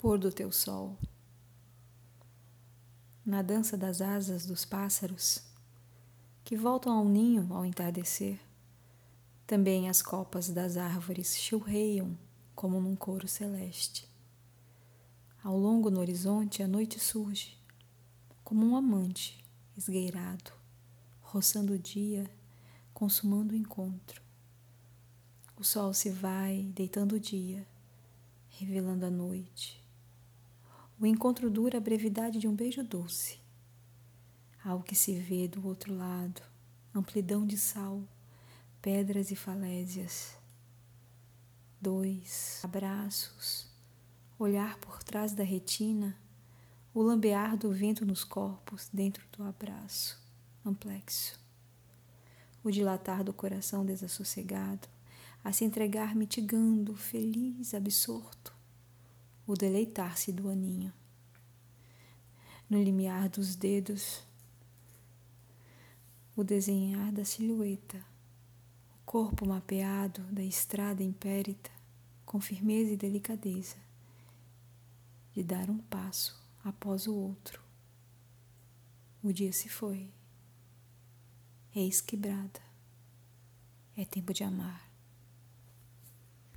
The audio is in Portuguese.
pôr do teu sol. Na dança das asas dos pássaros, que voltam ao ninho ao entardecer, também as copas das árvores churreiam como num coro celeste. Ao longo no horizonte a noite surge, como um amante esgueirado, roçando o dia, consumando o encontro. O sol se vai, deitando o dia, revelando a noite o encontro dura a brevidade de um beijo doce. Ao que se vê do outro lado, amplidão de sal, pedras e falésias. Dois abraços, olhar por trás da retina, o lambear do vento nos corpos dentro do abraço, amplexo. O dilatar do coração desassossegado, a se entregar mitigando, feliz, absorto o deleitar-se do aninho. No limiar dos dedos, o desenhar da silhueta, o corpo mapeado da estrada impérita, com firmeza e delicadeza, de dar um passo após o outro. O dia se foi. Eis quebrada. É tempo de amar.